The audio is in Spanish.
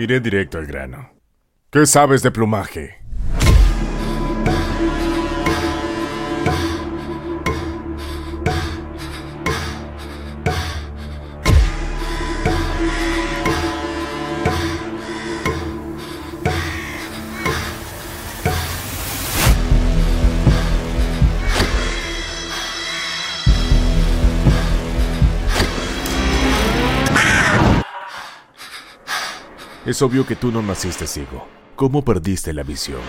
Iré directo al grano. ¿Qué sabes de plumaje? Es obvio que tú no naciste ciego. ¿Cómo perdiste la visión?